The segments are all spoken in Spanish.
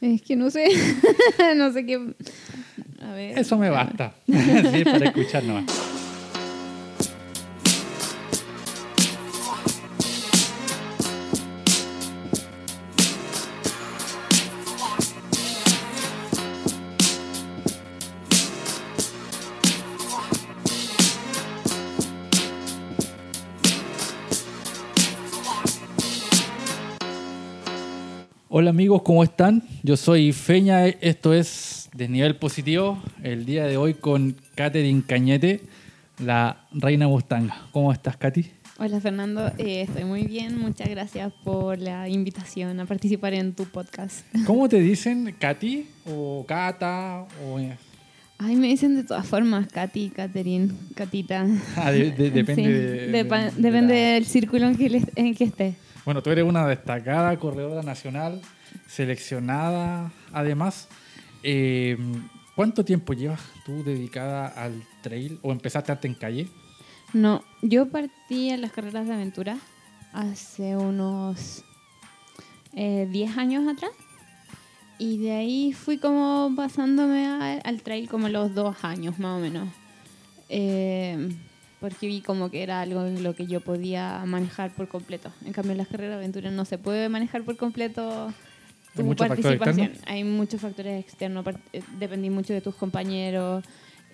Es que no sé, no sé qué... A ver. Eso me basta. sí, para escuchar nomás. Hola amigos, ¿cómo están? Yo soy Feña, esto es Desnivel Positivo, el día de hoy con Katherine Cañete, la reina Mustanga. ¿Cómo estás, Katy? Hola Fernando, eh, estoy muy bien, muchas gracias por la invitación a participar en tu podcast. ¿Cómo te dicen, Katy o Cata? O... Ay, me dicen de todas formas, Katy, Catherine, Catita. Ah, de- de- depende, Sí, de- depa- de- de depende la- del círculo en que, le- en que esté. Bueno, tú eres una destacada corredora nacional, seleccionada además. Eh, ¿Cuánto tiempo llevas tú dedicada al trail o empezaste antes en calle? No, yo partí en las carreras de aventura hace unos eh, 10 años atrás. Y de ahí fui como pasándome a- al trail como los dos años más o menos. Eh, porque vi como que era algo en lo que yo podía manejar por completo. En cambio, en las carreras de aventura no se puede manejar por completo ¿Hay tu factores participación. Hay muchos factores externos, eh, dependí mucho de tus compañeros.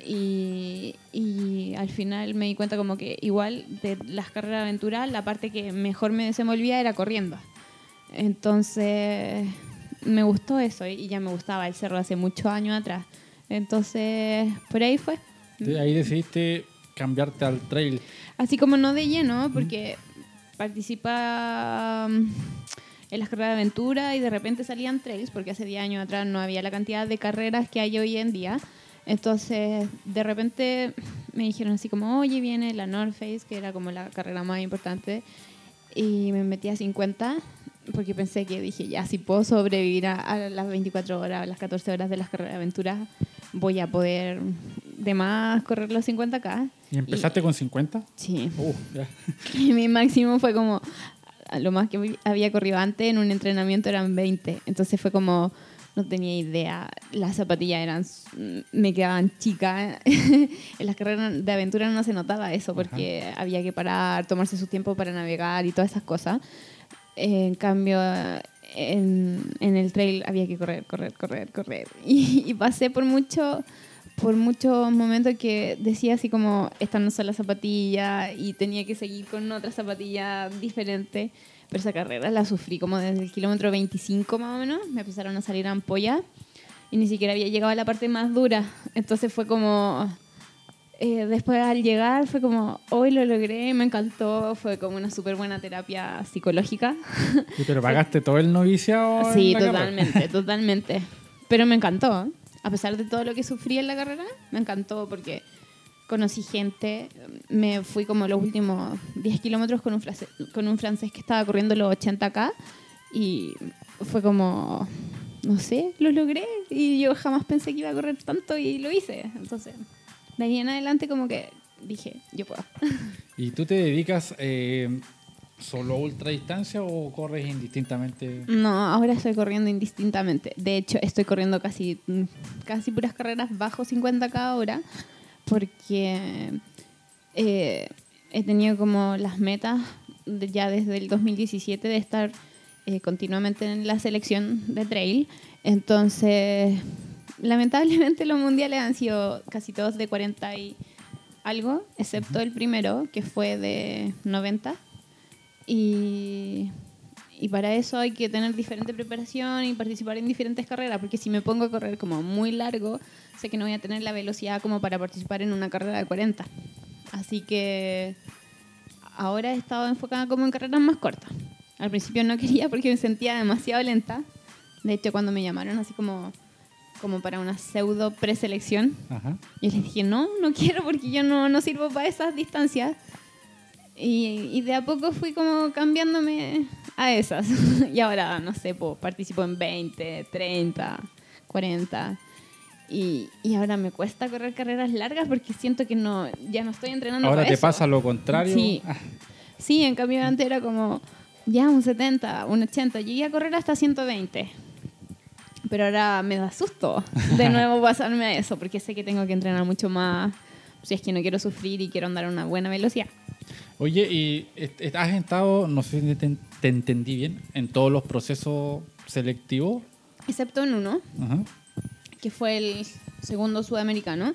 Y, y al final me di cuenta como que igual de las carreras de aventura, la parte que mejor me desenvolvía era corriendo. Entonces me gustó eso y ya me gustaba el cerro hace muchos años atrás. Entonces por ahí fue. De ahí decidiste cambiarte al trail. Así como no de lleno, porque participa mm, en las carreras de aventura y de repente salían trails, porque hace 10 años atrás no había la cantidad de carreras que hay hoy en día. Entonces, de repente me dijeron así como, oye, viene la North Face, que era como la carrera más importante, y me metí a 50, porque pensé que dije, ya, si puedo sobrevivir a, a las 24 horas, a las 14 horas de las carreras de aventura, voy a poder de más correr los 50K. ¿Y empezaste con 50? Sí. Uh. Y mi máximo fue como, lo más que había corrido antes en un entrenamiento eran 20. Entonces fue como, no tenía idea. Las zapatillas eran, me quedaban chicas. en las carreras de aventura no se notaba eso porque había que parar, tomarse su tiempo para navegar y todas esas cosas. En cambio, en, en el trail había que correr, correr, correr, correr. Y, y pasé por mucho por muchos momentos que decía así como, estas no son las zapatillas y tenía que seguir con otra zapatilla diferente. Pero esa carrera la sufrí como desde el kilómetro 25 más o menos. Me empezaron a salir ampollas y ni siquiera había llegado a la parte más dura. Entonces fue como... eh, después al llegar fue como, hoy lo logré, me encantó, fue como una súper buena terapia psicológica. Sí, Pero pagaste todo el noviciado. Sí, la carrera. totalmente, totalmente. Pero me encantó. A pesar de todo lo que sufrí en la carrera, me encantó porque conocí gente. Me fui como los últimos 10 kilómetros con un, francés, con un francés que estaba corriendo los 80K y fue como, no sé, lo logré y yo jamás pensé que iba a correr tanto y lo hice. Entonces, de ahí en adelante como que dije, yo puedo. ¿Y tú te dedicas eh, solo a ultradistancia o corres indistintamente? No, ahora estoy corriendo indistintamente. De hecho, estoy corriendo casi, casi puras carreras bajo 50k ahora, porque eh, he tenido como las metas de- ya desde el 2017 de estar eh, continuamente en la selección de trail. Entonces, lamentablemente los mundiales han sido casi todos de 40 y algo, excepto el primero, que fue de 90. Y, y para eso hay que tener diferente preparación y participar en diferentes carreras, porque si me pongo a correr como muy largo, sé que no voy a tener la velocidad como para participar en una carrera de 40. Así que ahora he estado enfocada como en carreras más cortas. Al principio no quería porque me sentía demasiado lenta. De hecho, cuando me llamaron así como, como para una pseudo preselección, Ajá. y les dije, no, no quiero porque yo no, no sirvo para esas distancias. Y, y de a poco fui como cambiándome a esas. y ahora, no sé, pues, participo en 20, 30, 40. Y, y ahora me cuesta correr carreras largas porque siento que no, ya no estoy entrenando Ahora para te eso. pasa lo contrario. Sí. Ah, Sí, en cambio antes era como, ya un 70, un 80. Llegué a correr hasta 120. Pero ahora me da susto de nuevo pasarme a eso, porque sé que tengo que entrenar mucho más si es que no quiero sufrir y quiero andar a una buena velocidad. Oye, y has estado, no sé si te, te entendí bien, en todos los procesos selectivos. Excepto en uno, Ajá. que fue el segundo sudamericano,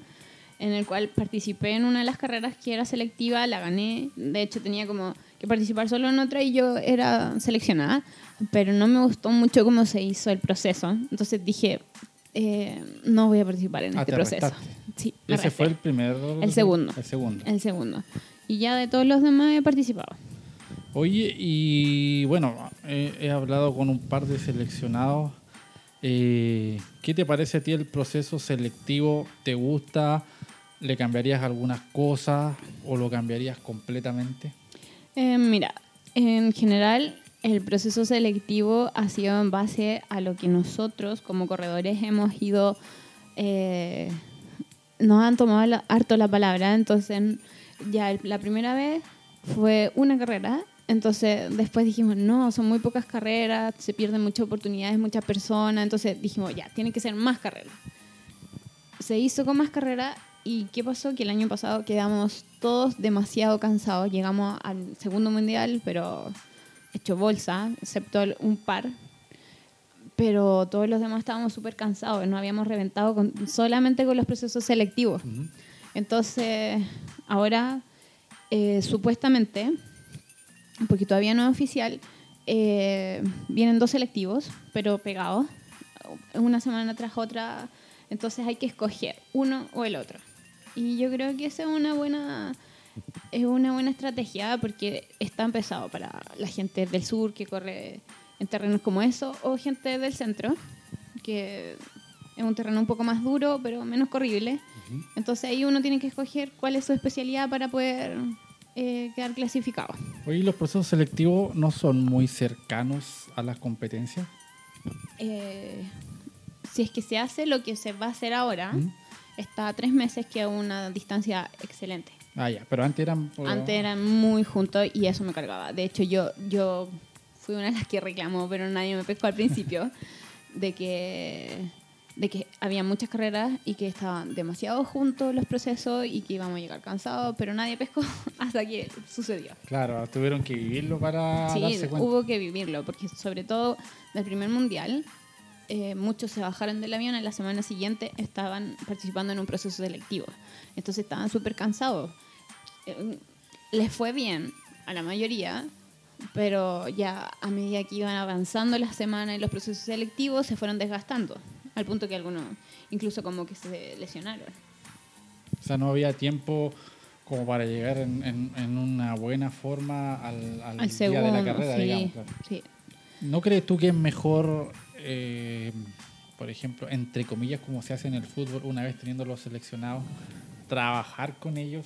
en el cual participé en una de las carreras que era selectiva, la gané. De hecho, tenía como que participar solo en otra y yo era seleccionada, pero no me gustó mucho cómo se hizo el proceso. Entonces dije, eh, no voy a participar en Ah, este te proceso. Sí, Ese fue el arresté. primer. El segundo. El segundo. el segundo. Y ya de todos los demás he participado. Oye, y bueno, he, he hablado con un par de seleccionados. Eh, ¿Qué te parece a ti el proceso selectivo? ¿Te gusta? ¿Le cambiarías algunas cosas o lo cambiarías completamente? Eh, mira, en general el proceso selectivo ha sido en base a lo que nosotros como corredores hemos ido, eh, nos han tomado la- harto la palabra, entonces ya el- la primera vez fue una carrera, entonces después dijimos, no, son muy pocas carreras, se pierden muchas oportunidades, muchas personas, entonces dijimos, ya, tiene que ser más carreras. Se hizo con más carreras y ¿qué pasó? Que el año pasado quedamos todos demasiado cansados, llegamos al segundo mundial, pero hecho bolsa, excepto un par, pero todos los demás estábamos súper cansados, no habíamos reventado con- solamente con los procesos selectivos. Entonces, ahora, eh, supuestamente, porque todavía no es oficial, eh, vienen dos selectivos, pero pegados, una semana tras otra, entonces hay que escoger uno o el otro. Y yo creo que esa es una buena, es una buena estrategia porque está empezado para la gente del sur que corre en terrenos como eso o gente del centro, que es un terreno un poco más duro pero menos corrible. Entonces ahí uno tiene que escoger cuál es su especialidad para poder eh, quedar clasificado. Oye, ¿los procesos selectivos no son muy cercanos a las competencias? Eh, si es que se hace lo que se va a hacer ahora, ¿Mm? está a tres meses que es una distancia excelente. Ah, ya, pero antes eran... Antes eran muy juntos y eso me cargaba. De hecho, yo, yo fui una de las que reclamó, pero nadie me pescó al principio, de que, de que había muchas carreras y que estaban demasiado juntos los procesos y que íbamos a llegar cansados, pero nadie pescó hasta que sucedió. Claro, tuvieron que vivirlo para Sí, darse cuenta. hubo que vivirlo, porque sobre todo del primer mundial, eh, muchos se bajaron del avión y la semana siguiente estaban participando en un proceso selectivo. Entonces estaban súper cansados. Eh, les fue bien a la mayoría, pero ya a medida que iban avanzando las semanas y los procesos selectivos se fueron desgastando, al punto que algunos incluso como que se lesionaron. O sea, no había tiempo como para llegar en, en- en una buena forma al, al Al día segundo, de la carrera, sí, digamos. claro. sí. ¿No crees tú que es mejor, eh, por ejemplo, entre comillas, como se hace en el fútbol, una vez teniendo los seleccionados, trabajar con ellos?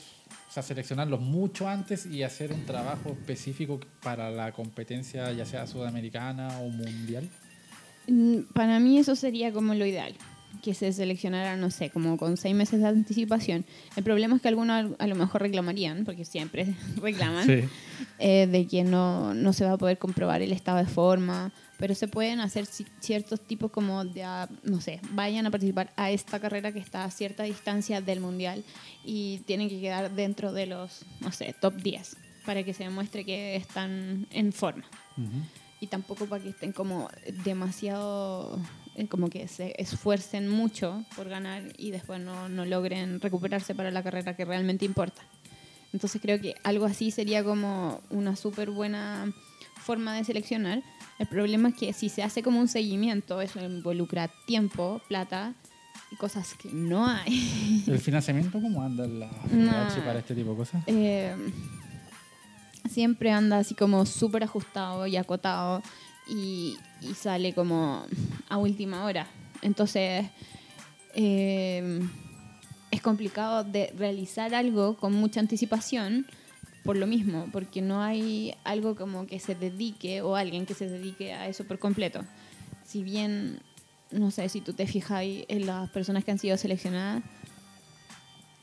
O sea, seleccionarlos mucho antes y hacer un trabajo específico para la competencia, ya sea sudamericana o mundial. Mm, Para mí eso sería como lo ideal, que se seleccionara, no sé, como con seis meses de anticipación. El problema es que algunos al- a lo mejor reclamarían, porque siempre reclaman, eh, de que no, no se va a poder comprobar el estado de forma, pero se pueden hacer ci- ciertos tipos como de, ah, no sé, vayan a participar a esta carrera que está a cierta distancia del mundial y tienen que quedar dentro de los, no sé, top 10 para que se demuestre que están en forma Ujú. Y tampoco para que estén como demasiado, eh, como que se esfuercen mucho por ganar y después no, no logren recuperarse para la carrera que realmente importa. Entonces creo que algo así sería como una súper buena forma de seleccionar. El problema es que si se hace como un seguimiento, eso involucra tiempo, plata y cosas que no hay. ¿El financiamiento cómo anda en la No. Para este tipo de cosas? Eh, siempre anda así como súper ajustado y acotado y, y sale como a última hora. Entonces eh, es complicado de realizar algo con mucha anticipación por lo mismo, porque no hay algo como que se dedique o alguien que se dedique a eso por completo. Si bien, no sé, si tú te ahí en las personas que han sido seleccionadas,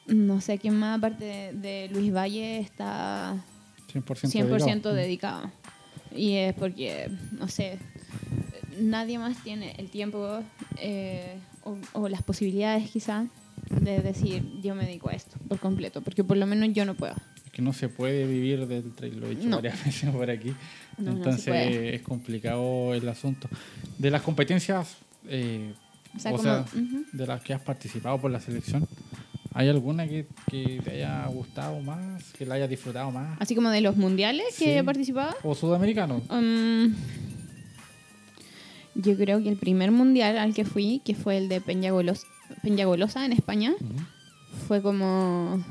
no sé quién más aparte de, de Luis Valle está 100%, 100% dedicado. dedicado. Y es porque, no sé, nadie más tiene el tiempo eh, o, o las posibilidades quizás de decir yo me dedico a esto por completo, porque por lo menos yo no puedo. Es que no se puede vivir del trail, lo he dicho No. varias veces por aquí. No, no Entonces puede. es complicado el asunto. De las competencias, eh, O sea, o como, sea, ujú. de las que has participado por la selección, ¿hay alguna que, que te haya gustado más, que la hayas disfrutado más? Así como de los mundiales que Sí. he participado. ¿O sudamericano? Um, yo creo que el primer mundial al que fui, que fue el de Peñagolosa, Peñagolosa en España, Ujú. fue como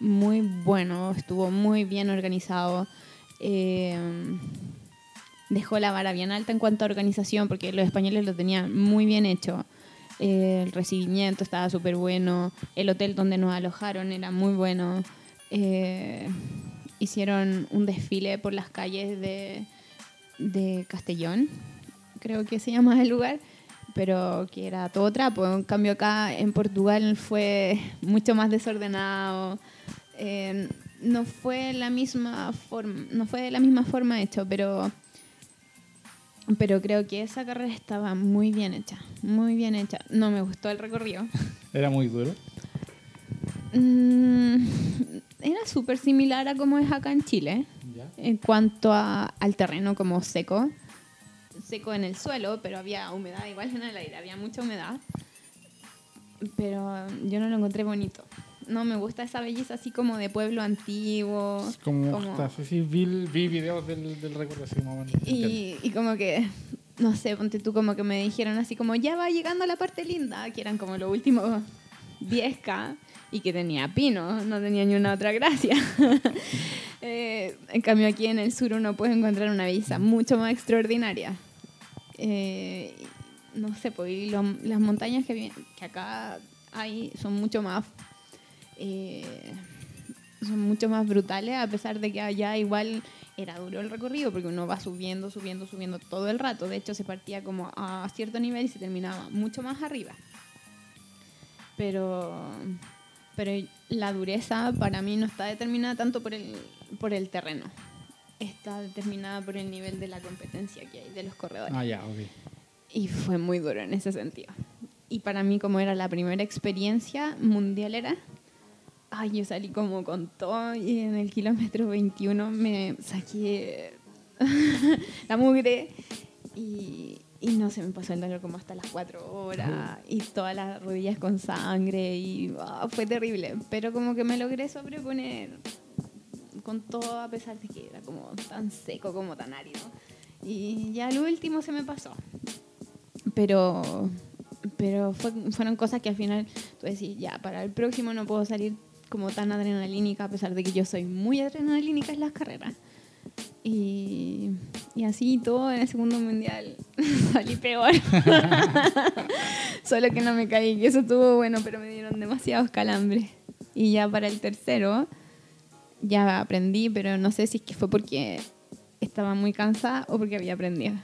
muy bueno, estuvo muy bien organizado. eh, dejó la vara bien alta en cuanto a organización, porque los españoles lo tenían muy bien hecho. Eh, el recibimiento estaba súper bueno, el hotel donde nos alojaron era muy bueno. Eh, hicieron un desfile por las calles de, de Castellón, creo que se llama el lugar, pero que era todo trapo. En cambio acá en Portugal fue mucho más desordenado. Eh, no fue la misma forma, no fue de la misma forma hecho, pero pero creo que esa carrera estaba muy bien hecha, muy bien hecha. No me gustó el recorrido. Era muy duro. Mm, era súper similar a como es acá en Chile, ¿Ya? en cuanto a- al terreno como seco. Seco en el suelo, pero había humedad igual en el aire, había mucha humedad. Pero yo no lo encontré bonito. No me gusta esa belleza así como de pueblo antiguo. Como, como- está, sí, sí, vi, vi videos del, del recorrido así más o menos. Y, y como que, no sé, ponte tú como que me dijeron así como, ya va llegando la parte linda, que eran como los últimos 10K y que tenía pino, no tenía ni una otra gracia. Eh, en cambio aquí en el sur uno puede encontrar una belleza mucho más extraordinaria. Eh, no sé, pues y lo- las montañas que, que acá hay son mucho más... eh, son mucho más brutales, a pesar de que allá igual era duro el recorrido, porque uno va subiendo, subiendo, subiendo todo el rato. De hecho, se partía como a cierto nivel y se terminaba mucho más arriba. Pero, pero la dureza para mí no está determinada tanto por el, por el terreno. Está determinada por el nivel de la competencia que hay de los corredores. Ah, ya, ok. Y fue muy duro en ese sentido. Y para mí, como era la primera experiencia mundialera, ay, yo salí como con todo y en el kilómetro 21 me saqué la mugre y, y no se me pasó el dolor como hasta las 4 horas y todas las rodillas con sangre y ah, fue terrible. Pero como que me logré sobreponer con todo a pesar de que era como tan seco como tan árido. Y ya lo último se me pasó. Pero, pero fue- fueron cosas que al final tú decís, ya, para el próximo no puedo salir como tan adrenalínica, a pesar de que yo soy muy adrenalínica en las carreras. Y, y así todo en el segundo mundial salí peor. Solo que no me caí, y eso estuvo bueno, pero me dieron demasiados calambres. Y ya para el tercero, ya aprendí, pero no sé si es que fue porque estaba muy cansada o porque había aprendido.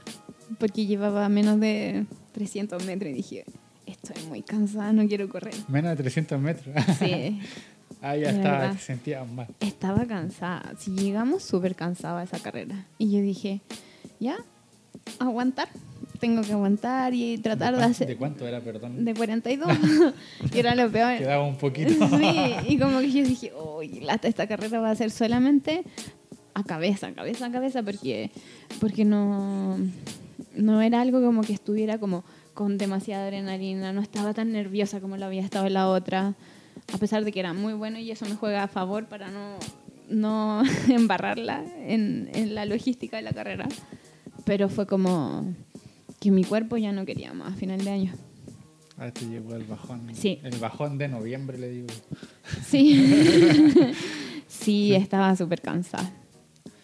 Porque llevaba menos de 300 metros y dije, estoy muy cansada, no quiero correr. Menos de 300 metros. Sí, ah, ya De estaba, sentías mal. estaba cansada. Si llegamos súper cansada a esa carrera. Y yo dije, ya, aguantar. Tengo que aguantar y tratar de cuán- hacer... ¿De cuánto era, perdón? De 42. y era lo peor. Quedaba un poquito. Sí, y como que yo dije, uy, lata, esta carrera va a ser solamente a cabeza, cabeza, a cabeza, porque, porque no, no era algo como que estuviera como con demasiada adrenalina, no estaba tan nerviosa como lo había estado en la otra, a pesar de que era muy bueno y eso me juega a favor para no, no embarrarla en, en la logística de la carrera. Pero fue como que mi cuerpo ya no quería más a final de año. Ah, te llegó el bajón. Sí. El bajón de noviembre, le digo. Sí. sí, estaba súper cansada.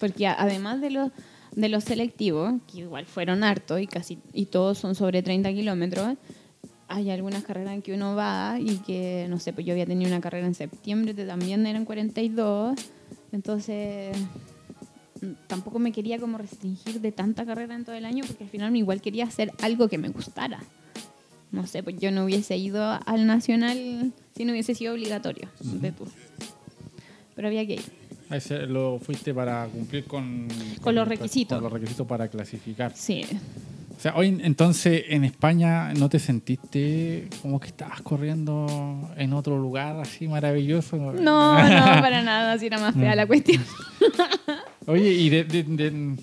Porque además de los, de los selectivos, que igual fueron hartos y casi y todos son sobre 30 kilómetros, hay algunas carreras en que uno va y que, no sé, pues yo había tenido una carrera en septiembre que también eran 42, entonces mm, tampoco me quería como restringir de tanta carrera en todo el año porque al final igual quería hacer algo que me gustara. No sé, pues yo no hubiese ido al Nacional si no hubiese sido obligatorio de tú. Pero había que ir. Ahí se- lo fuiste para cumplir con, Con los requisitos. Con los requisitos para clasificar. Sí. O sea, hoy entonces en España no te sentiste como que estabas corriendo en otro lugar así maravilloso. No, no, para nada, así era más fea la cuestión. Oye, y de, de- de-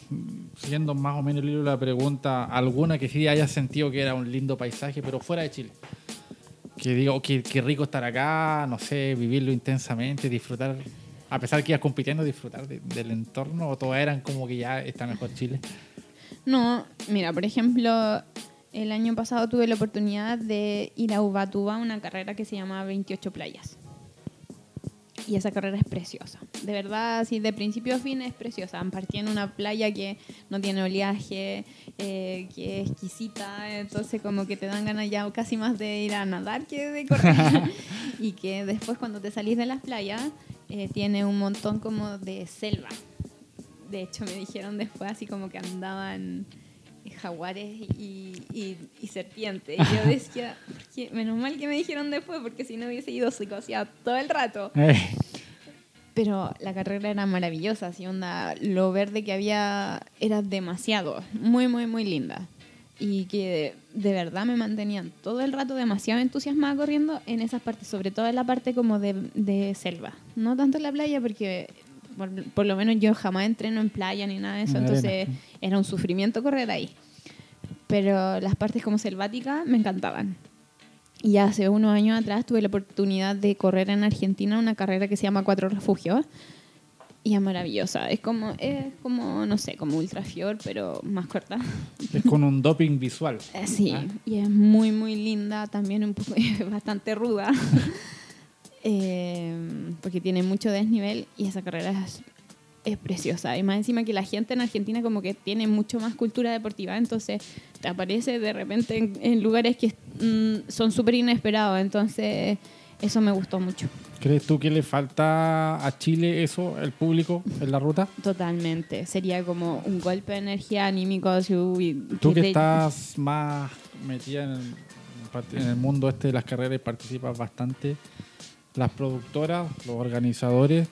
siguiendo más o menos el hilo de la pregunta, ¿alguna que sí hayas sentido que era un lindo paisaje, pero fuera de Chile? Que digo, qué, qué rico estar acá, no sé, vivirlo intensamente, disfrutar, a pesar que ibas compitiendo, disfrutar de- del entorno, o todas eran como que ya está mejor Chile. No, mira, por ejemplo, el año pasado tuve la oportunidad de ir a Ubatuba, una carrera que se llama 28 playas. Y esa carrera es preciosa. De verdad, así de principio a fin es preciosa. Partí en una playa que no tiene oleaje, eh, que es exquisita, entonces como que te dan ganas ya casi más de ir a nadar que de correr. y que después cuando te salís de las playas eh, tiene un montón como de selva. De hecho, me dijeron después así como que andaban jaguares y, y- y serpientes. Y yo decía, "¿Qué? menos mal que me dijeron después, porque si no hubiese ido psicoseada todo el rato. Eh, Pero la carrera era maravillosa, así onda, lo verde que había era demasiado, muy, muy, muy linda. Y que de, de verdad me mantenían todo el rato demasiado entusiasmada corriendo en esas partes, sobre todo en la parte como de, de selva. No tanto en la playa, porque por, por lo menos yo jamás entreno en playa ni nada de eso, entonces era un sufrimiento correr ahí. Pero las partes como selváticas me encantaban. Y hace unos años atrás tuve la oportunidad de correr en Argentina una carrera que se llama Cuatro Refugios. Y es maravillosa. Es como, es como no sé, como Ultrafior, pero más corta. es con un doping visual. Eh, Sí, Ah. y es muy, muy linda. También un poco, bastante ruda. Eh, porque tiene mucho desnivel y esa carrera es, es preciosa. Y más encima que la gente en Argentina como que tiene mucho más cultura deportiva, entonces te aparece de repente en, en lugares que mm, son súper inesperados. Entonces eso me gustó mucho. ¿Crees tú que le falta a Chile eso, el público, en la ruta? Totalmente. Sería como un golpe de energía anímico. uy, Tú que te- estás más metida en el, en el mundo este de las carreras y participas bastante, las productoras, los organizadores,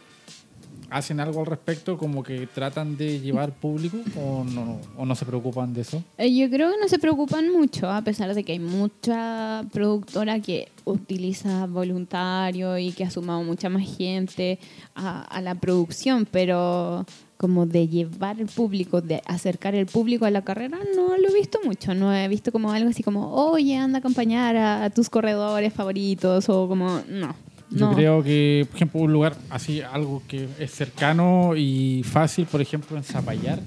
¿hacen algo al respecto? ¿Como que tratan de llevar público o no, o no se preocupan de eso? Eh, Yo creo que no se preocupan mucho, a pesar de que hay mucha productora que utiliza voluntario y que ha sumado mucha más gente a, la producción, pero como de llevar el público, de acercar el público a la carrera, no lo he visto mucho. No he visto como algo así como, oye, anda a acompañar a tus corredores favoritos o como, no. Yo no. creo que, por ejemplo, un lugar así, algo que es cercano y fácil, por ejemplo, en Zapallar,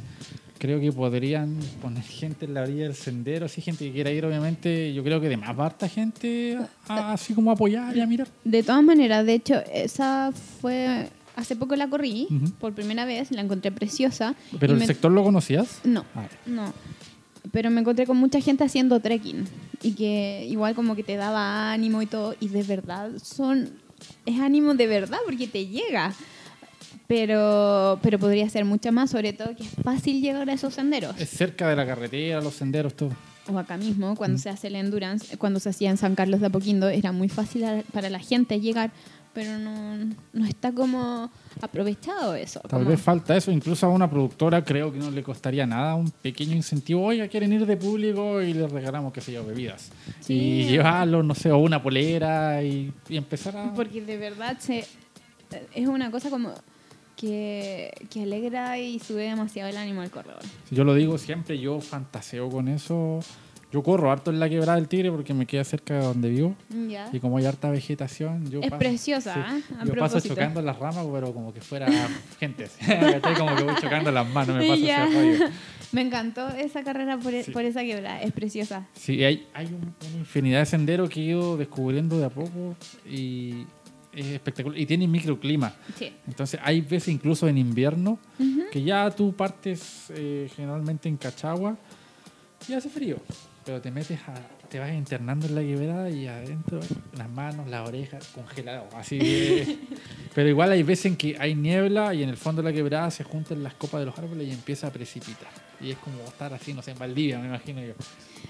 creo que podrían poner gente en la orilla del sendero, así gente que quiera ir, obviamente, yo creo que de más harta gente, a- así como apoyar y a mirar. De todas maneras, de hecho, esa fue... Hace poco la corrí, Ujú. por primera vez, la encontré preciosa. ¿Pero el me- sector lo conocías? No, Ah, no. Pero me encontré con mucha gente haciendo trekking y que igual como que te daba ánimo y todo. Y de verdad son... Es ánimo de verdad porque te llega. Pero, pero podría ser mucho más, sobre todo que es fácil llegar a esos senderos. es cerca de la carretera, los senderos, todo. O acá mismo, Mm. cuando se hace el endurance, cuando se hacía en San Carlos de Apoquindo, era muy fácil para la gente llegar, pero no, no está como aprovechado eso. Tal como- vez falta eso, incluso a una productora creo que no le costaría nada un pequeño incentivo. Oiga, quieren ir de público y les regalamos, qué sé yo, bebidas. Sí. Y llevarlos, no sé, o una polera y, y empezar a... Porque de verdad se, es una cosa como que, que alegra y sube demasiado el ánimo al corredor. Yo lo digo siempre, yo fantaseo con eso. Yo corro harto en la quebrada del Tigre porque me queda cerca de donde vivo. Y como hay harta vegetación, yo Es paso- preciosa, sí, ¿ah? Yo paso chocando las ramas, pero como que fuera gente. ¿cachai? como que voy chocando las manos, me paso Ya. ese rollo. Me encantó esa carrera por, e- Sí. por esa quebrada, es preciosa. Sí, hay, hay un- una infinidad de senderos que he ido descubriendo de a poco y es espectacular. Y tiene microclima. Sí. Entonces hay veces incluso en invierno que ya tú partes eh, generalmente en Cachagua y hace frío. Pero te metes a, te vas internando en la quebrada y adentro las manos, las orejas, congelado. Así de- Pero igual hay veces en que hay niebla y en el fondo de la quebrada se juntan las copas de los árboles y empieza a precipitar. Y es como estar así, no sé, en Valdivia, me imagino yo.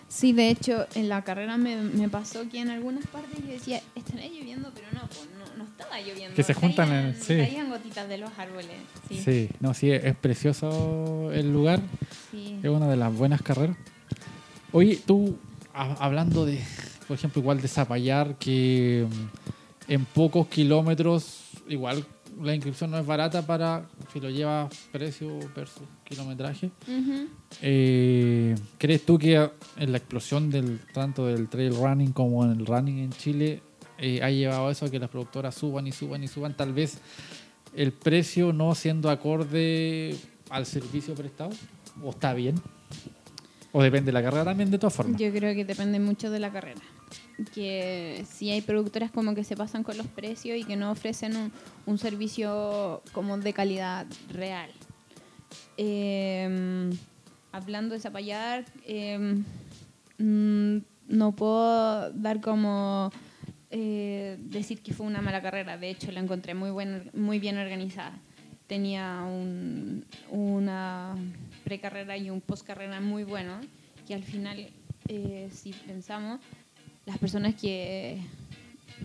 Sí, de hecho, en la carrera me, me pasó que en algunas partes yo decía, estará lloviendo, pero no, pues, no, no estaba lloviendo. Que se juntan en- Caían- sí. Caían gotitas de los árboles. Sí. Sí, no, sí, es precioso el lugar. sí. Es una de las buenas carreras. Oye, tú, ha- hablando de, por ejemplo, igual de Zapallar, que mm, en pocos kilómetros, igual la inscripción no es barata para si lo llevas precio versus kilometraje. Eh, ¿Crees tú que en la explosión del tanto del trail running como en el running en Chile eh, ha llevado a eso a que las productoras suban y suban y suban tal vez el precio no siendo acorde al servicio prestado? ¿O está bien? ¿O depende de la carrera también de todas formas? Yo creo que depende mucho de la carrera. Que si hay productoras como que se pasan con los precios y que no ofrecen un, servicio como de calidad real. Eh, hablando de Zapallar, eh, mm, no puedo dar como eh, decir que fue una mala carrera. De hecho, la encontré muy, buena, muy bien organizada. Tenía un- una precarrera y un postcarrera muy bueno, que al final, eh, si pensamos, las personas que,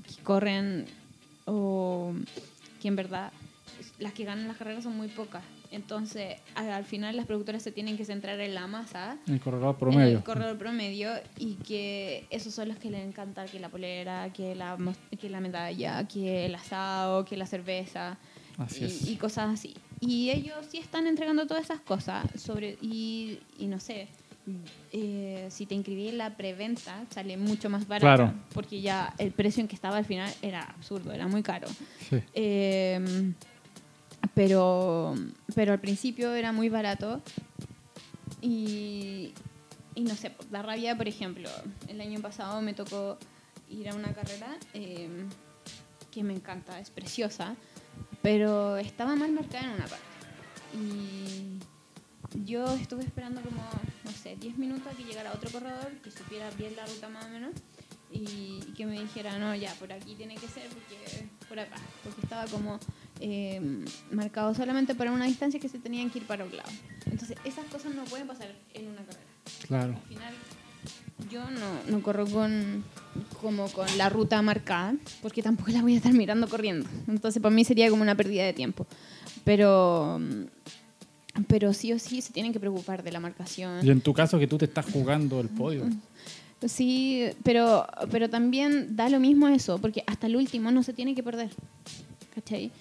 que corren o que en verdad las que ganan las carreras son muy pocas. Entonces, al, al final las productoras se tienen que centrar en la masa El corredor en promedio. el corredor promedio y que esos son los que les encanta que la polera, que la, que la medalla, que el asado, que la cerveza Así y, es. y cosas así. Y ellos sí están entregando todas esas cosas sobre y, y no sé, eh, si te inscribí en la preventa sale mucho más barato Claro. porque ya el precio en que estaba al final era absurdo, era muy caro. Sí. Eh, pero, pero al principio era muy barato y, y no sé, da rabia, por ejemplo, el año pasado me tocó ir a una carrera eh, que me encanta, es preciosa, pero estaba mal marcada en una parte. Y yo estuve esperando como, no sé, 10 minutos a que llegara otro corredor que supiera bien la ruta más o menos y, y que me dijera, no, ya, por aquí tiene que ser, porque por acá, porque estaba como eh, marcado solamente para una distancia que se tenían que ir para un lado. Entonces, esas cosas no pueden pasar en una carrera. Claro. Al final, yo no, no corro con, como con la ruta marcada, porque tampoco la voy a estar mirando corriendo. Entonces, para mí sería como una pérdida de tiempo. Pero, pero sí o sí se tienen que preocupar de la marcación. Y en tu caso que tú te estás jugando el podio. Sí, pero, pero también da lo mismo eso, porque hasta el último no se tiene que perder. ¿Cachai?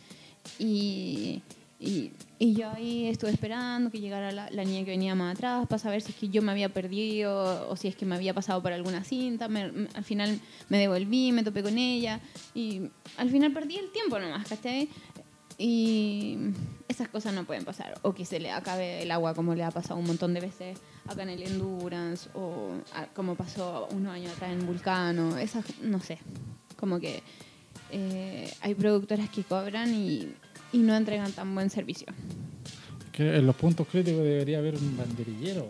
Y, y, y yo ahí estuve esperando que llegara la, niña que venía más atrás para saber si es que yo me había perdido o si es que me había pasado por alguna cinta. Me- al final me devolví, me topé con ella y al final perdí el tiempo nomás, ¿cachai? Y esas cosas no pueden pasar. O que se le acabe el agua como le ha pasado un montón de veces acá en el Endurance o ah, como pasó unos años atrás en Vulcano. Esas, no sé, como que eh, hay productoras que cobran y, y no entregan tan buen servicio. Que en los puntos críticos debería haber un banderillero.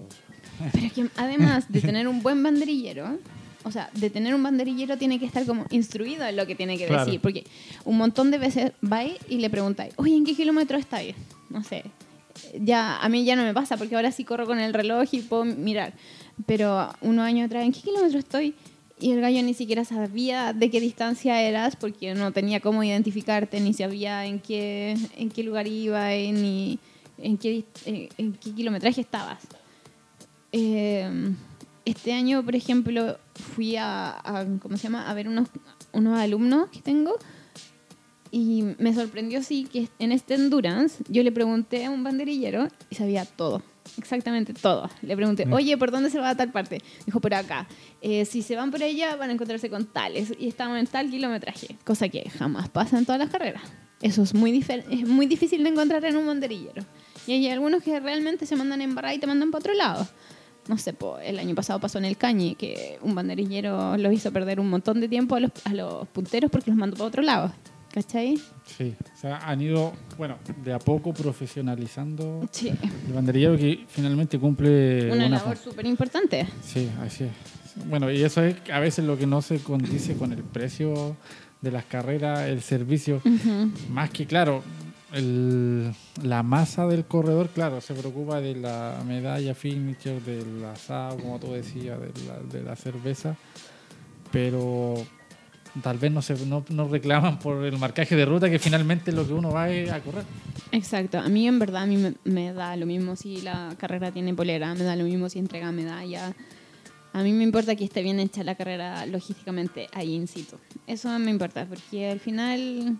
Pero es que además de tener un buen banderillero, o sea, de tener un banderillero tiene que estar como instruido en lo que tiene que Claro. decir. Porque un montón de veces vais y le preguntáis, oye, ¿en qué kilómetro estáis? No sé. Ya, a mí ya no me pasa porque ahora sí corro con el reloj y puedo mirar. Pero unos años atrás, ¿en qué kilómetro estoy? Y el gallo ni siquiera sabía de qué distancia eras porque no tenía cómo identificarte, ni sabía en qué, en qué lugar iba, eh, ni en qué, eh, en qué kilometraje estabas. Eh, este año, por ejemplo, fui a, a- ¿cómo se llama? A ver unos, unos alumnos que tengo y me sorprendió sí que en este endurance yo le pregunté a un banderillero y sabía todo, exactamente todo. Le pregunté, oye, ¿por dónde se va a tal parte? Dijo, por acá. Eh, si se van por allá van a encontrarse con tales y estamos en tal kilometraje, cosa que jamás pasa en todas las carreras. Eso es muy, es muy difícil de encontrar en un banderillero. Y hay algunos que realmente se mandan en barra y te mandan para otro lado. No sé, po, el año pasado pasó en el Cañi que un banderillero los hizo perder un montón de tiempo a los, a los punteros porque los mandó para otro lado. ¿Cachai? Sí, o sea, han ido, bueno, de a poco profesionalizando Sí. el banderillero que finalmente cumple Una una labor súper importante. Sí, así es. Bueno, y eso es a veces lo que no se condice con el precio de las carreras, el servicio. Más que, claro, el- la masa del corredor, claro, se preocupa de la medalla finisher, del asado, como tú decías, de la, de la cerveza, pero tal vez no, se, no, no reclaman por el marcaje de ruta, que finalmente lo que uno va a correr. Exacto. A mí, en verdad, a mí me, me da lo mismo si la carrera tiene polera, me da lo mismo si entrega medalla. A mí me importa que esté bien hecha la carrera logísticamente ahí in situ. Eso me importa, porque al final,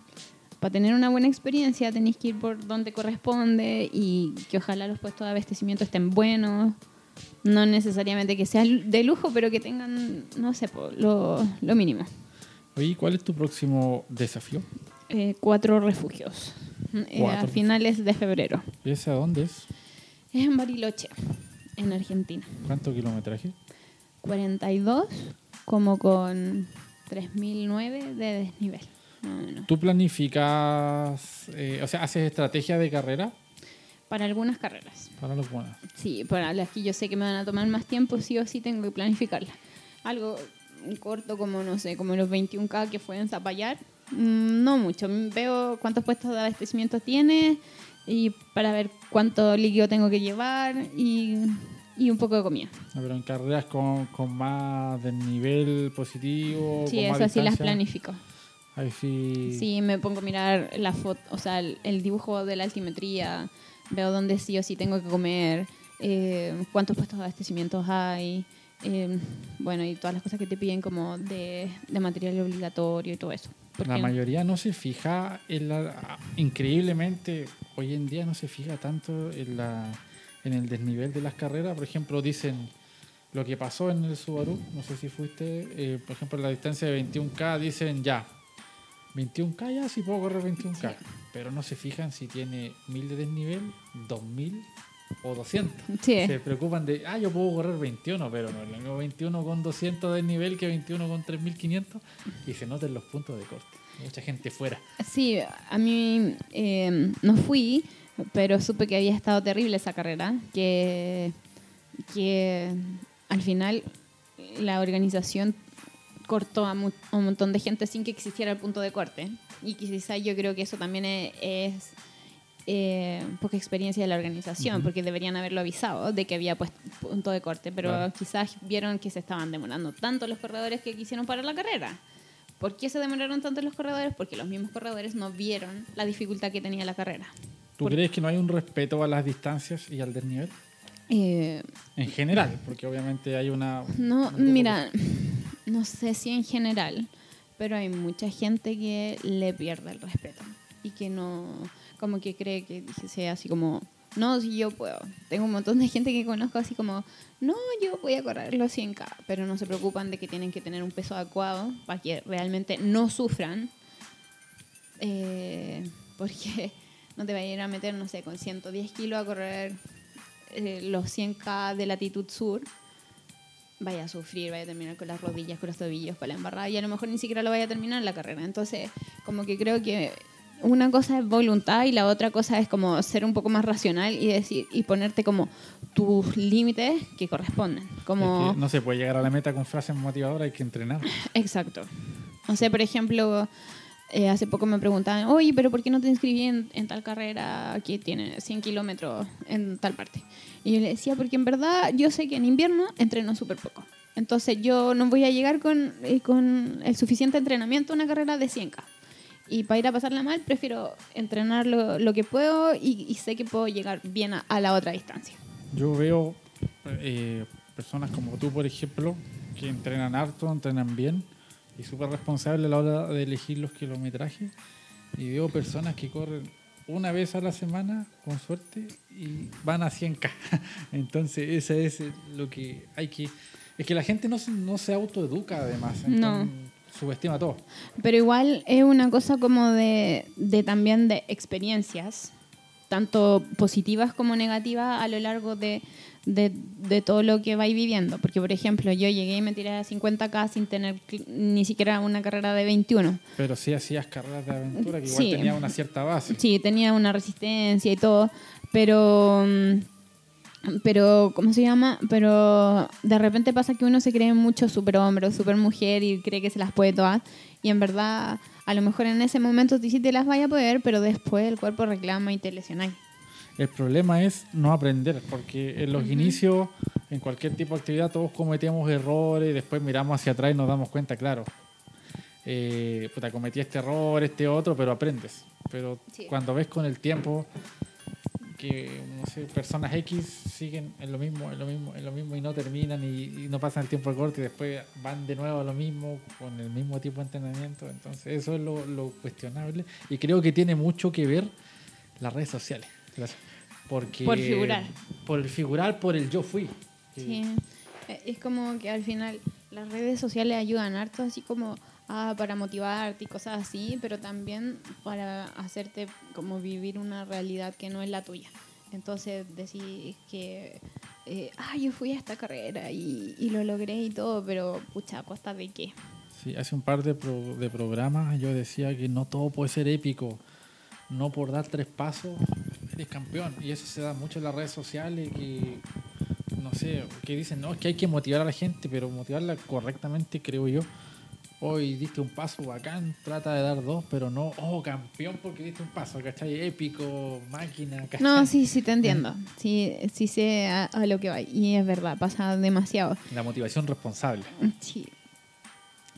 para tener una buena experiencia, tenéis que ir por donde corresponde y que ojalá los puestos de abastecimiento estén buenos. No necesariamente que sean de lujo, pero que tengan, no sé, lo, lo mínimo. Oye, ¿cuál es tu próximo desafío? Eh, cuatro refugios. Eh, a Cuatro. finales de febrero. ¿Y ese a dónde es? Es en Bariloche, en Argentina. ¿Cuánto kilometraje? 42, como con 3009 de desnivel. más o menos. ¿Tú planificas, eh, o sea, haces estrategia de carrera Para algunas carreras. para los buenos? Sí, para las que yo sé que me van a tomar más tiempo, sí o sí tengo que planificarlas. Algo corto como, no sé, como los 21K que fue en Zapallar. mm, No mucho. Veo cuántos puestos de abastecimiento tiene y para ver cuánto líquido tengo que llevar y, y un poco de comida. No, Pero en carreras con, con más desnivel positivo. Sí, con más eso sí las planifico. Ahí sí. Sí, me pongo a mirar la foto, o sea, el, el dibujo de la altimetría, veo dónde sí o sí tengo que comer, eh, cuántos puestos de abastecimientos hay, eh, bueno, y todas las cosas que te piden como de, de material obligatorio y todo eso. La mayoría no se fija en la. Increíblemente, hoy en día no se fija tanto en, la, en el desnivel de las carreras. Por ejemplo, dicen lo que pasó en el Subaru, no sé si fuiste, eh, por ejemplo, en la distancia de 21K, dicen ya, 21K ya, sí puedo correr 21K. Sí. Pero no se fijan si tiene 1000 de desnivel, 2000 o 200. Sí. Se preocupan de, ah, yo puedo correr 21, pero no es lo mismo 21 con 200 de nivel que 21 con 3500 y se notan los puntos de corte. Mucha gente fuera. Sí, a mí eh, no fui, pero supe que había estado terrible esa carrera, que, que al final la organización cortó a, un montón de gente sin que existiera el punto de corte. Y quizá yo creo que eso también e- es, eh, poca experiencia de la organización, porque deberían haberlo avisado de que había pues, punto de corte, pero Claro. quizás vieron que se estaban demorando tanto los corredores que quisieron parar la carrera. ¿Por qué se demoraron tanto los corredores? Porque los mismos corredores no vieron la dificultad que tenía la carrera. ¿Tú Por- crees que no hay un respeto a las distancias y al desnivel? Eh, En general, porque obviamente hay una... no, mira, no sé si en general, pero hay mucha gente que le pierde el respeto y que no, como que cree que sea así como, no, si yo puedo. Tengo un montón de gente que conozco así como, no, yo voy a correr los 100K, pero no se preocupan de que tienen que tener un peso adecuado para que realmente no sufran. Eh, porque no te va a meter, no sé, con 110 kilos a correr eh, los 100K de latitud sur. Vaya a sufrir, vaya a terminar con las rodillas, con los tobillos, para la embarrada y a lo mejor ni siquiera lo vaya a terminar la carrera. Entonces, como que creo que una cosa es voluntad y la otra cosa es como ser un poco más racional y decir y ponerte como tus límites que corresponden. Como Es que no se puede llegar a la meta con frases motivadoras, hay que entrenar. Exacto. O sea, por ejemplo, eh, hace poco me preguntaban, oye, pero ¿por qué no te inscribí en, en tal carrera que tiene 100 kilómetros en tal parte? Y yo le decía, porque en verdad yo sé que en invierno entreno súper poco. Entonces yo no voy a llegar con, eh, con el suficiente entrenamiento a una carrera de 100K. Y para ir a pasarla mal, prefiero entrenar lo, lo que puedo y, y sé que puedo llegar bien a, a la otra distancia. Yo veo eh, personas como tú, por ejemplo, que entrenan harto, entrenan bien y súper responsables a la hora de elegir los kilometrajes. Y veo personas que corren una vez a la semana, con suerte, y van a 100K. Entonces, eso es lo que hay que... Es que la gente no se, no se autoeduca, además. No. Subestima todo. Pero igual es una cosa como de, de también de experiencias, tanto positivas como negativas a lo largo de, de, de todo lo que vais viviendo. Porque, por ejemplo, yo llegué y me tiré a 50K sin tener ni siquiera una carrera de 21. Pero sí hacías carreras de aventura que igual Sí. tenía una cierta base. Sí, tenía una resistencia y todo, pero... mm, Pero, ¿cómo se llama? Pero de repente pasa que uno se cree mucho superhombre o supermujer y cree que se las puede todas. Y en verdad, a lo mejor en ese momento sí te las vaya a poder, pero después el cuerpo reclama y te lesionáis. El problema es no aprender, porque en los inicios, en cualquier tipo de actividad, todos cometemos errores y después miramos hacia atrás y nos damos cuenta, claro, eh, puta, cometí este error, este otro, pero aprendes. Pero Sí. cuando ves con el tiempo que no sé, personas X siguen en lo mismo, en lo mismo, en lo mismo y no terminan y, y no pasan el tiempo de corte y después van de nuevo a lo mismo con el mismo tipo de entrenamiento. Entonces eso es lo, lo cuestionable y creo que tiene mucho que ver las redes sociales. Las- Porque, Por figurar. Por el figurar, por el yo fui. Sí. Es como que al final las redes sociales ayudan harto, así como ah, para motivarte y cosas así, pero también para hacerte como vivir una realidad que no es la tuya. Entonces decís que, eh, ah, yo fui a esta carrera y, lo logré y todo, pero pucha, ¿a de qué? Sí, hace un par de, pro- de programas yo decía que no todo puede ser épico. No por dar tres pasos eres campeón. Y eso se da mucho en las redes sociales que, no sé, que dicen, no, es que hay que motivar a la gente, pero motivarla correctamente, creo yo. Hoy diste un paso bacán, trata de dar dos, pero no, oh, campeón porque diste un paso, ¿cachai? Épico, máquina, ¿cachai? No, sí, sí te entiendo. Sí, sí sé a, a lo que va. Y es verdad, pasa demasiado. La motivación responsable. Sí.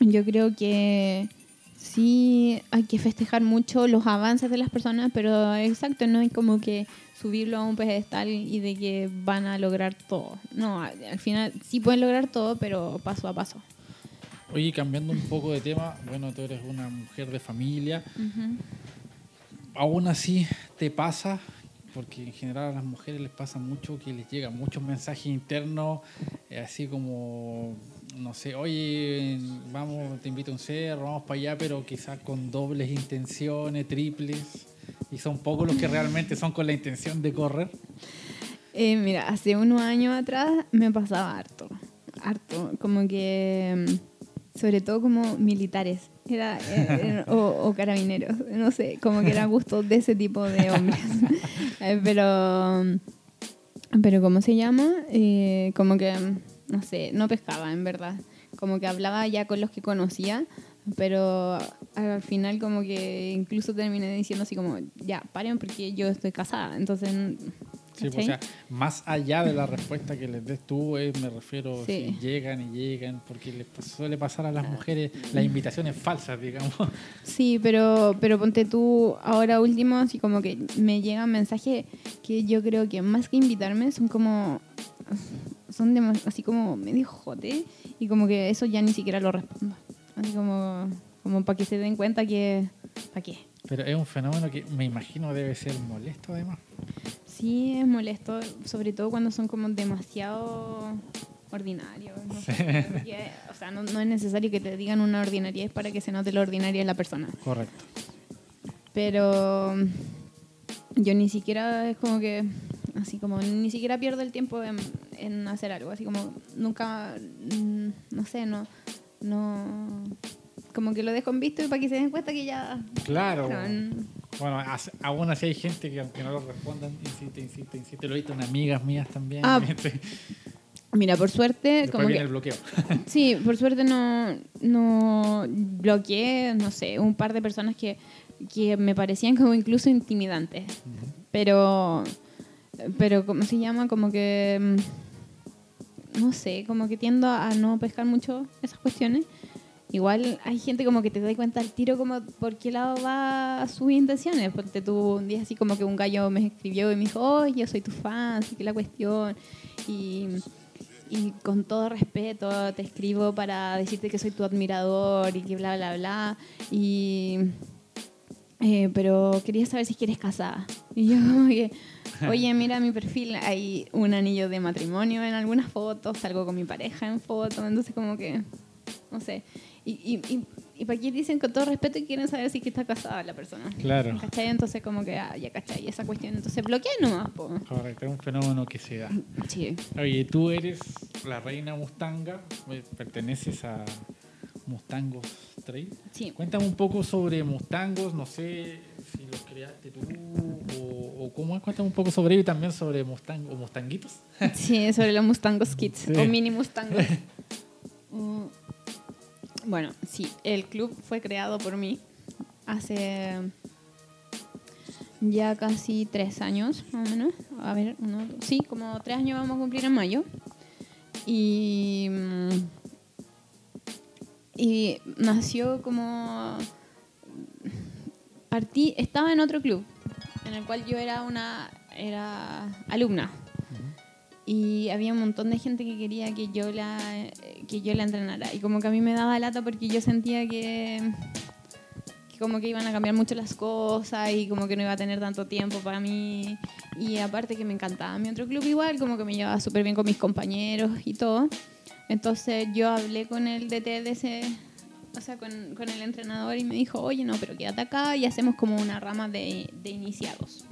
Yo creo que sí hay que festejar mucho los avances de las personas, pero exacto, no hay como que subirlo a un pedestal y de que van a lograr todo. No, al al final sí pueden lograr todo, pero paso a paso. Oye, cambiando un poco de tema, bueno, tú eres una mujer de familia, Ujú. aún así te pasa, porque en general a las mujeres les pasa mucho que les llegan muchos mensajes internos, eh, así como, no sé, oye, vamos, te invito a un cerro, vamos para allá, pero quizás con dobles intenciones, triples, y son pocos los que realmente son con la intención de correr. Eh, mira, hace unos años atrás me pasaba harto, harto, como que, mm, sobre todo como militares, era, eh, o, o carabineros, no sé, como que era gusto de ese tipo de hombres. Eh, pero, pero ¿cómo se llama? Eh, como que, no sé, no pescaba en verdad, como que hablaba ya con los que conocía. Pero al final como que incluso terminé diciendo así como, ya, paren porque yo estoy casada. Entonces, Sí, pues, o sea, más allá de la respuesta que les des tú, eh, me refiero, Sí. si llegan y llegan, porque les suele pasar a las mujeres las invitaciones falsas, digamos. Sí, pero, pero ponte tú ahora último, así como que me llegan mensajes que yo creo que más que invitarme son como, son dema- así como medio jote y como que eso ya ni siquiera lo respondo. Así como, como para que se den cuenta que, ¿para qué? Pero es un fenómeno que me imagino debe ser molesto además. Sí, es molesto, sobre todo cuando son como demasiado ordinarios. no sé, o sea, no, no es necesario que te digan una ordinariedad para que se note lo ordinaria de la persona. Correcto. Pero yo ni siquiera es como que, así como, ni siquiera pierdo el tiempo en, en hacer algo. Así como, nunca, mm, no sé, no, no, como que lo dejo en visto y para que se den cuenta que ya... Claro. Claro. Bueno, aún así hay gente que aunque no lo respondan, insiste, insiste, insiste. Lo he visto en amigas mías también. Ah, Sí. Mira, por suerte, Después como viene que... el bloqueo. Sí, por suerte no, no bloqueé, no sé, un par de personas que, que me parecían como incluso intimidantes. Pero, pero ¿cómo se llama? Como que, mm, no sé, como que tiendo a no pescar mucho esas cuestiones. Igual hay gente como que te da cuenta al tiro como por qué lado va sus intenciones. Porque tú un día así como que un gallo me escribió y me dijo, oh, yo soy tu fan, así que la cuestión. Y, y con todo respeto te escribo para decirte que soy tu admirador y que bla, bla, bla. Y... eh, pero quería saber si quieres casada. Y yo como oye, mira mi perfil, hay un anillo de matrimonio en algunas fotos, salgo con mi pareja en fotos, entonces como que, no sé. Y, y, y, y para qué dicen con todo respeto y quieren saber si que está casada la persona. Claro. ¿Cachai? Entonces como que, ah, ya cachai, esa cuestión. Entonces bloqueé nomás, po. Correcto, es un fenómeno que se da. Sí. Oye, tú eres la reina Mustanga, eh, perteneces a Mustangos Trail. Sí. Cuéntame un poco sobre Mustangos, no sé si los creaste tú o, o cómo es, cuéntame un poco sobre ello y también sobre Mustang o Mustanguitos. Sí, sobre los Mustangos Kids Sí. o mini Mustangos. Mm, bueno, sí, el club fue creado por mí hace ya casi tres años, más o menos. A ver, uno, sí, como tres años vamos a cumplir en mayo. Y, y nació como... Partí, estaba en otro club, en el cual yo era una era alumna. Y había un montón de gente que quería que yo la que yo la entrenara y como que a mí me daba lata porque yo sentía que, que como que iban a cambiar mucho las cosas y como que no iba a tener tanto tiempo para mí y aparte que me encantaba mi otro club igual como que me llevaba súper bien con mis compañeros y todo entonces yo hablé con el DT de ese o sea, con, con, el entrenador y me dijo, oye, no, pero quédate acá y hacemos como una rama de, de iniciados.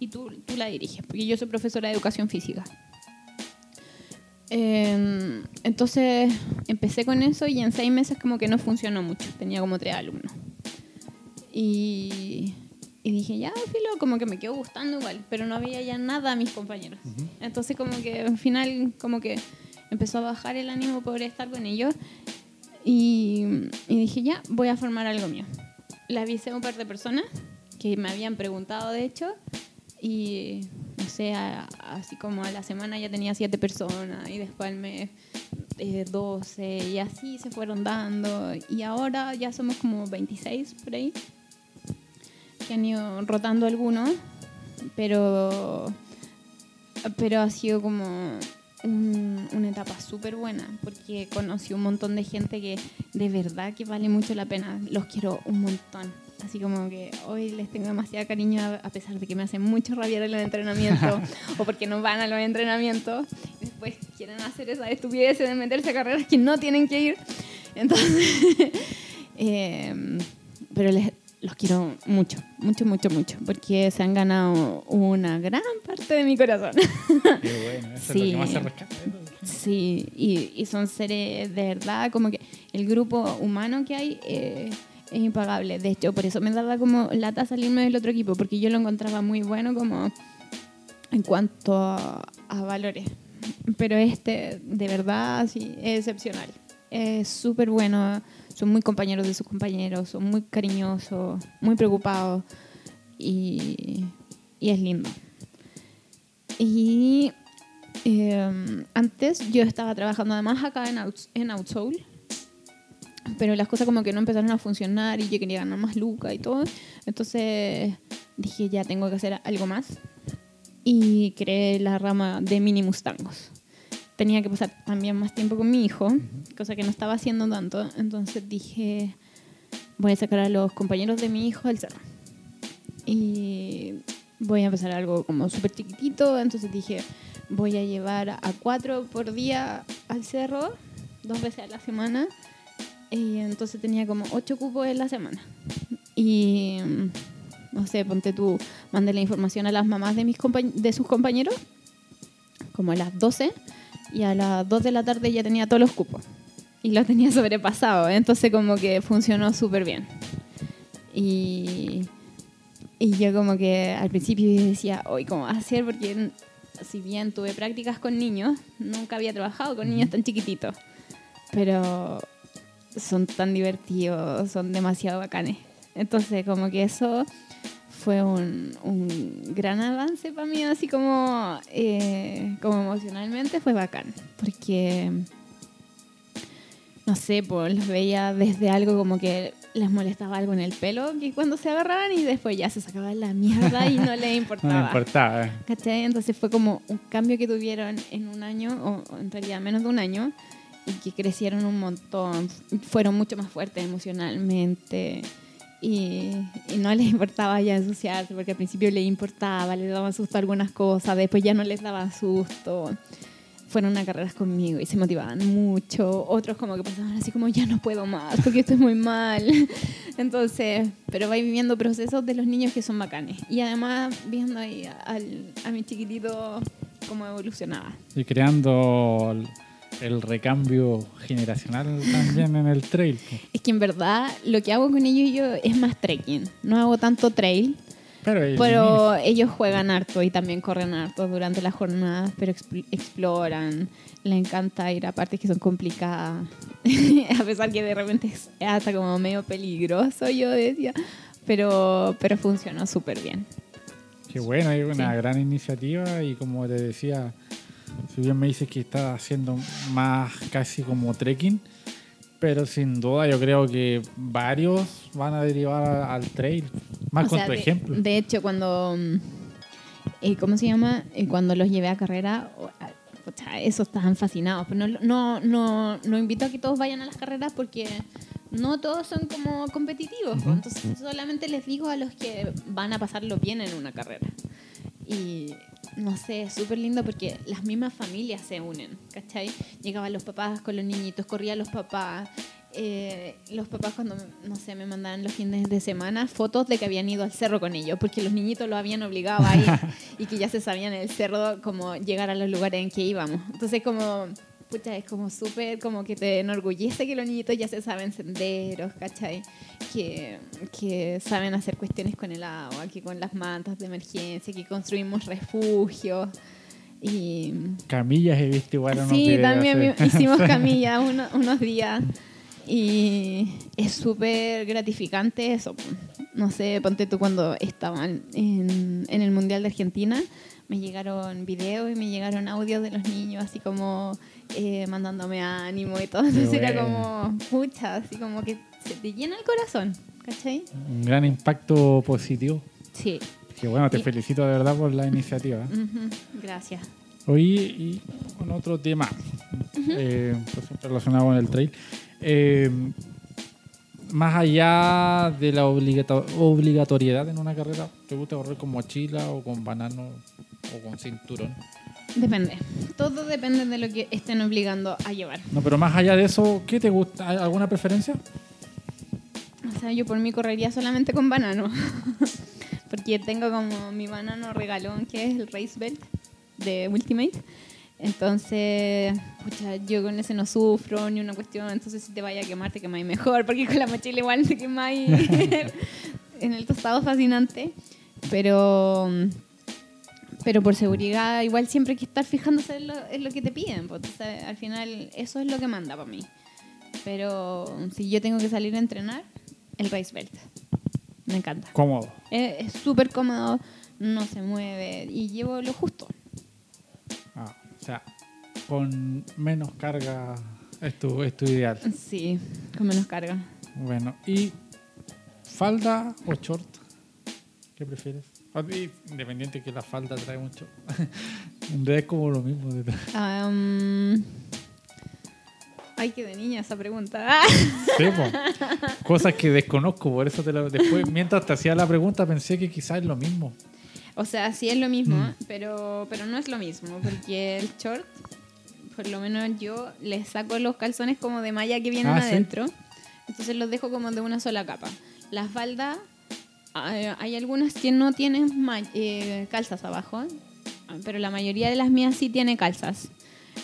Y tú, tú, la diriges, porque yo soy profesora de educación física. Eh, entonces empecé con eso y en seis meses como que no funcionó mucho. Tenía como tres alumnos. Y, y dije, ya, filo, como que me quedó gustando igual, pero no había ya nada a mis compañeros. Uh -huh. Entonces como que al final como que empezó a bajar el ánimo por estar con ellos y, y, dije, ya, voy a formar algo mío. Le avisé a un par de personas que me habían preguntado, de hecho, y no sé, a, así como a la semana ya tenía siete personas y después al mes eh, 12 y así se fueron dando. Y ahora ya somos como 26 por ahí, que han ido rotando algunos, pero, pero ha sido como un, una etapa súper buena porque conocí un montón de gente que de verdad que vale mucho la pena. Los quiero un montón. Así como que hoy les tengo demasiado cariño a pesar de que me hacen mucho rabiar en los entrenamientos o porque no van a los entrenamientos. Después quieren hacer esa estupidez de meterse a carreras que no tienen que ir. Entonces, eh, pero les, los quiero mucho, mucho, mucho, mucho, porque se han ganado una gran parte de mi corazón. Qué bueno, eso sí. es lo que más se rescata. Sí, y, y, son seres de verdad, como que el grupo humano que hay eh, es impagable. De hecho, por eso me daba como lata salirme del otro equipo, porque yo lo encontraba muy bueno como en cuanto a, a valores. Pero este, de verdad, sí, es excepcional. Es súper bueno son muy compañeros de sus compañeros, son muy cariñosos, muy preocupados y, y es lindo. Y eh, antes yo estaba trabajando además acá en, Out, en Outsoul, pero las cosas como que no empezaron a funcionar y yo quería ganar más lucas y todo. Entonces dije, ya tengo que hacer algo más. Y creé la rama de mini mustangos tenía que pasar también más tiempo con mi hijo, cosa que no estaba haciendo tanto. Entonces dije, voy a sacar a los compañeros de mi hijo del cerro. Y voy a empezar algo como súper chiquitito. Entonces dije, voy a llevar a cuatro por día al cerro, dos veces a la semana. Y entonces tenía como ocho cupos en la semana. Y no sé, ponte tú, mandé la información a las mamás de, mis de sus compañeros, como a las 12 y a las 2 de la tarde ya tenía todos los cupos y lo tenía sobrepasado, entonces como que funcionó súper bien. Y, y yo como que al principio decía, hoy ¿cómo va a hacer? Porque si bien tuve prácticas con niños, nunca había trabajado con niños tan chiquititos, pero son tan divertidos, son demasiado bacanes. Entonces como que eso fue un, un, gran avance para mí, así como, eh, como emocionalmente fue bacán, porque, no sé, pues los veía desde algo como que les molestaba algo en el pelo, que cuando se agarraban y después ya se sacaban la mierda y no les importaba. no les importaba. ¿Cachai? Entonces fue como un cambio que tuvieron en un año, o en realidad menos de un año, y que crecieron un montón, fueron mucho más fuertes emocionalmente y, y, no les importaba ya ensuciarse, porque al principio les importaba, les daba susto algunas cosas, después ya no les daba susto. Fueron a carreras conmigo y se motivaban mucho. Otros como que pasaban así como, ya no puedo más, porque estoy muy mal. Entonces, pero vais viviendo procesos de los niños que son bacanes. Y además viendo ahí al, a mi chiquitito cómo evolucionaba. Y creando el recambio generacional también en el trail. Es que en verdad lo que hago con ellos yo es más trekking. No hago tanto trail. Pero, ellos, pero ellos juegan harto y también corren harto durante las jornadas, pero exploran. Les encanta ir a partes que son complicadas. a pesar que de repente es hasta como medio peligroso, yo decía. Pero, pero funcionó súper bien. Qué bueno, hay una sí. gran iniciativa y como te decía, si bien me dices que está haciendo más casi como trekking, pero sin duda yo creo que varios van a derivar al trail. Más o con sea, tu de, ejemplo. De hecho, cuando mm, eh, ¿cómo se llama? Eh, cuando los llevé a carrera, o- a- pucha, esos estaban fascinados. Pero no, no, no, no invito a que todos vayan a las carreras porque no todos son como competitivos. pues. Entonces solamente les digo a los que van a pasarlo bien en una carrera. Y no sé, es súper lindo porque las mismas familias se unen, ¿cachai? Llegaban los papás con los niñitos, corrían los papás. eh, los papás cuando, no sé, me mandaban los fines de semana fotos de que habían ido al cerro con ellos, porque los niñitos los habían obligado a ir y que ya se sabían en el cerro como llegar a los lugares en que íbamos. Entonces como, pucha, es como súper, como que te enorgullece que los niñitos ya se saben senderos, ¿cachai? Que, que saben hacer cuestiones con el agua, que con las mantas de emergencia, que construimos refugios. Y Camillas he visto igual unos sí, videos, también sí. hicimos camilla uno- unos días y es súper gratificante eso. No sé, ponte tú cuando estaban en, en el Mundial de Argentina, me llegaron videos y me llegaron audios de los niños así como eh, mandándome ánimo y todo. Entonces era como, pucha, así como que se te llena el corazón, ¿cachai? Un gran impacto positivo. Sí, Que bueno, te Y- felicito de verdad por la iniciativa. gracias. Oye, y con otro tema, eh, pues, relacionado con el trail. Eh, más allá de la obligato- obligatoriedad en una carrera, ¿te gusta correr con mochila o con banano o con cinturón? Depende. Todo depende de lo que estén obligando a llevar. No, pero más allá de eso, ¿qué te gusta? ¿Hay ¿Alguna preferencia? O sea, yo por mí correría solamente con banano. Porque tengo como mi banano regalón, que es el Race Belt de Ultimate. Entonces, pucha, yo con ese no sufro ni una cuestión. Entonces, si te vaya a quemar, te quemáis mejor. Porque con la mochila igual te quemáis en el tostado fascinante. Pero, pero por seguridad, igual siempre hay que estar fijándose en lo, en lo que te piden. al final, eso es lo que manda para mí. Pero si yo tengo que salir a entrenar, el Race Belt. Me encanta. Cómodo. Es súper cómodo, no se mueve y llevo lo justo. Ah, o sea, con menos carga es tu, es tu ideal. Sí, con menos carga. Bueno, ¿y falda o short? ¿Qué prefieres? Independiente que la falda trae mucho. en realidad es como lo mismo. Am, ay, qué de niña esa pregunta. Sí. Cosas que desconozco, por eso te lo, después, mientras te hacía la pregunta, pensé que quizás es lo mismo. O sea, sí es lo mismo, Mm. pero, pero no es lo mismo, porque el short, por lo menos yo les saco los calzones como de malla que vienen Ah, ¿sí? adentro, entonces los dejo como de una sola capa. La falda, hay algunas que no tienen eh, calzas abajo, pero la mayoría de las mías sí tiene calzas.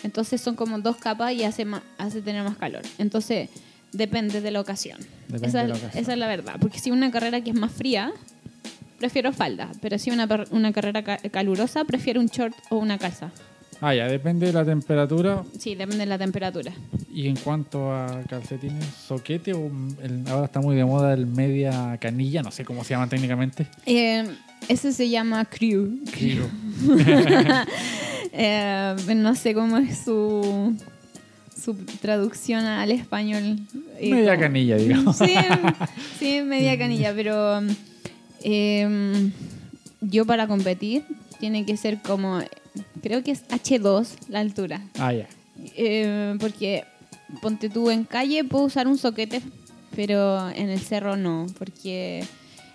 Entonces son como dos capas y hace, hace tener más calor. Entonces depende de la ocasión. Depende esa, de la ocasión. esa es la verdad. Porque si una carrera que es más fría, prefiero falda. Pero si una, una carrera ca- calurosa, prefiero un short o una calza. Ah, ya, depende de la temperatura. Sí, depende de la temperatura. Y en cuanto a calcetines, soquete o el- ahora está muy de moda el media canilla, no sé cómo se llama técnicamente. Eh, ese se llama crew. Creo. Eh, no sé cómo es su, su traducción al español. Eh, Media como- canilla, digamos. Sí, sí, media canilla, pero eh, yo para competir tiene que ser como, creo que es H2 la altura. Ah, ya. Eh, porque ponte tú en calle puedo usar un soquete, pero en el cerro no, porque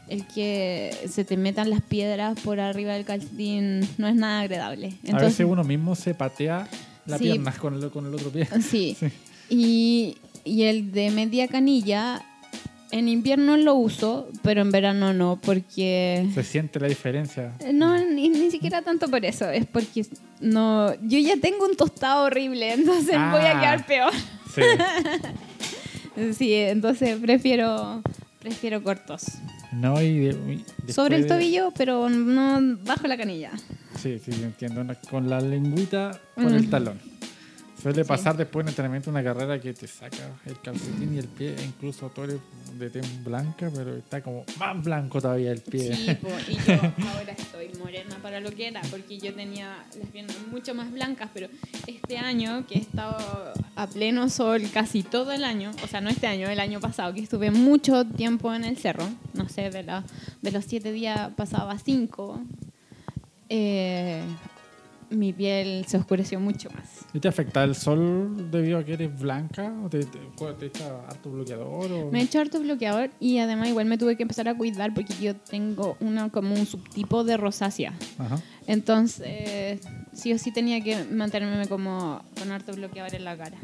el que se te metan las piedras por arriba del calcetín no es nada agradable. a veces uno mismo se patea la Sí. pierna con el, con el otro pie. Sí. Sí. Y, y el de media canilla, en invierno lo uso, pero en verano no, porque... Se siente la diferencia. No, ni, ni siquiera tanto por eso, es porque no, yo ya tengo un tostado horrible, entonces Ah. voy a quedar peor. Sí. Sí, entonces prefiero, prefiero cortos. No, y de- y Sobre el de- tobillo, pero no bajo la canilla. Sí, sí, entiendo. Con la lengüita, con el Mm. talón. Suele Sí. pasar después en entrenamiento una carrera que te saca el calcetín y el pie, incluso tú eres de tez blanca, pero está como más blanco todavía el pie. Sí, po, y yo ahora estoy morena para lo que era, porque yo tenía las piernas mucho más blancas, pero este año que he estado a pleno sol casi todo el año, o sea, no este año, el año pasado, que estuve mucho tiempo en el cerro, no sé, de, la- de los siete días pasaba cinco, eh, mi piel se oscureció mucho más. ¿Y te afecta el sol debido a que eres blanca? ¿O te, te, te echa harto bloqueador? O... Me he hecho harto bloqueador y además igual me tuve que empezar a cuidar porque yo tengo una como un subtipo de rosácea. Ajá. Entonces, sí o sí tenía que mantenerme como con harto bloqueador en la cara.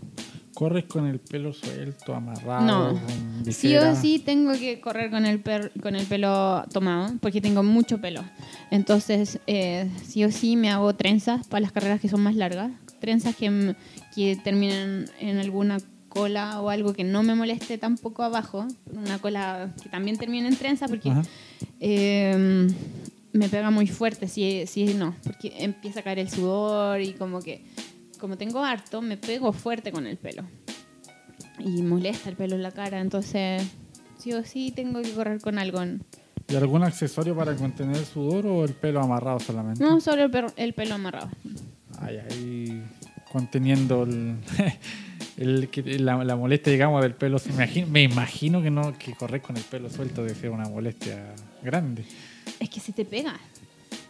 ¿Corres con el pelo suelto, amarrado? No. con Sí o sí tengo que correr con el, per- con el pelo tomado porque tengo mucho pelo. Entonces, eh, sí o sí me hago trenzas para las carreras que son más largas. Trenzas que, que terminan en alguna cola o algo que no me moleste tampoco abajo. Una cola que también termine en trenza porque eh, me pega muy fuerte si, si no, porque empieza a caer el sudor y como que, como tengo harto, me pego fuerte con el pelo. Y molesta el pelo en la cara, entonces sí o sí tengo que correr con algo. ¿Y algún accesorio para contener el sudor o el pelo amarrado solamente? No solo el, per- el pelo amarrado. Ay, ahí conteniendo el, el la, la molestia, digamos, del pelo. Me imagino, me imagino que no que correr con el pelo suelto debe ser una molestia grande. Es que se te pega.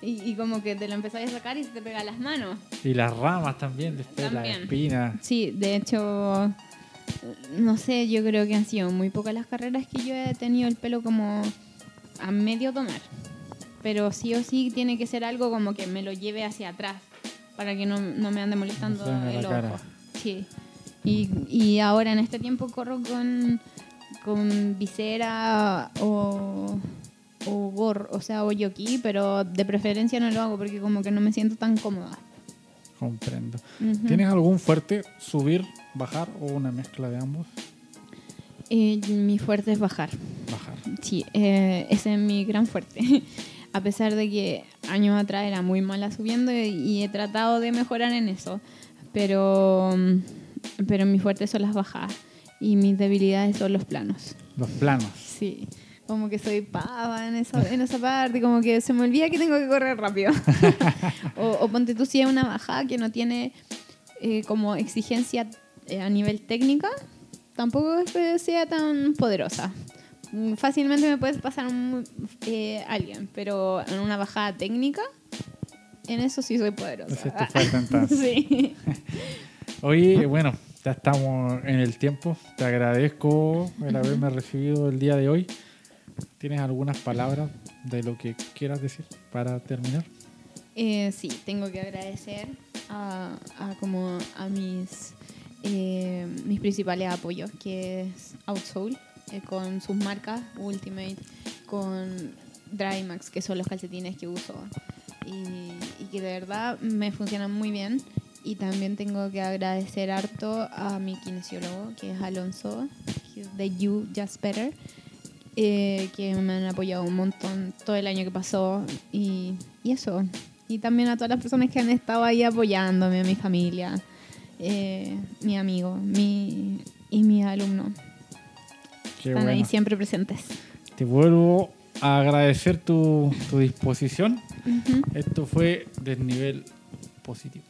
Y, y como que te lo empezás a sacar y se te pega las manos. Y las ramas también, después las espinas. Sí, de hecho, no sé, yo creo que han sido muy pocas las carreras que yo he tenido el pelo como a medio tomar. Pero sí o sí tiene que ser algo como que me lo lleve hacia atrás para que no, no me ande molestando No el ojo. Sí. Y, y ahora en este tiempo corro con, con visera o, o gorro, o sea, o yoki, pero de preferencia no lo hago porque como que no me siento tan cómoda. Comprendo. Ujú. ¿Tienes algún fuerte, subir, bajar o una mezcla de ambos? Eh, mi fuerte es bajar. Bajar. Sí, eh, ese es mi gran fuerte. A pesar de que años atrás era muy mala subiendo y, he tratado de mejorar en eso. Pero, pero mi fuerte son las bajadas y mis debilidades son los planos. Los planos. Sí, como que soy pava en esa, en esa parte, como que se me olvida que tengo que correr rápido. o, o ponte tú si es una bajada que no tiene eh, como exigencia eh, a nivel técnica, tampoco es que sea tan poderosa. Mm, Fácilmente me puedes pasar un, eh, alguien, pero en una bajada técnica, en eso sí soy poderosa. Ese es tu fuerte entonces. sí. Oye, bueno, ya estamos en el tiempo. Te agradezco el haberme recibido el día de hoy. ¿Tienes algunas palabras de lo que quieras decir para terminar? Eh, sí, tengo que agradecer a, a como a mis, eh, mis principales apoyos, que es Outsoul, eh, con sus marcas Ultimate, con Drymax, que son los calcetines que uso, y, y que de verdad me funcionan muy bien. Y también tengo que agradecer harto a mi kinesiólogo, que es Alonso, de You Just Better, eh, que me han apoyado un montón todo el año que pasó y, y eso. Y también a todas las personas que han estado ahí apoyándome, a mi familia, eh, mi amigo mi, y mis alumnos. Están ahí siempre presentes. Te vuelvo a agradecer tu, tu disposición. Esto fue del nivel positivo.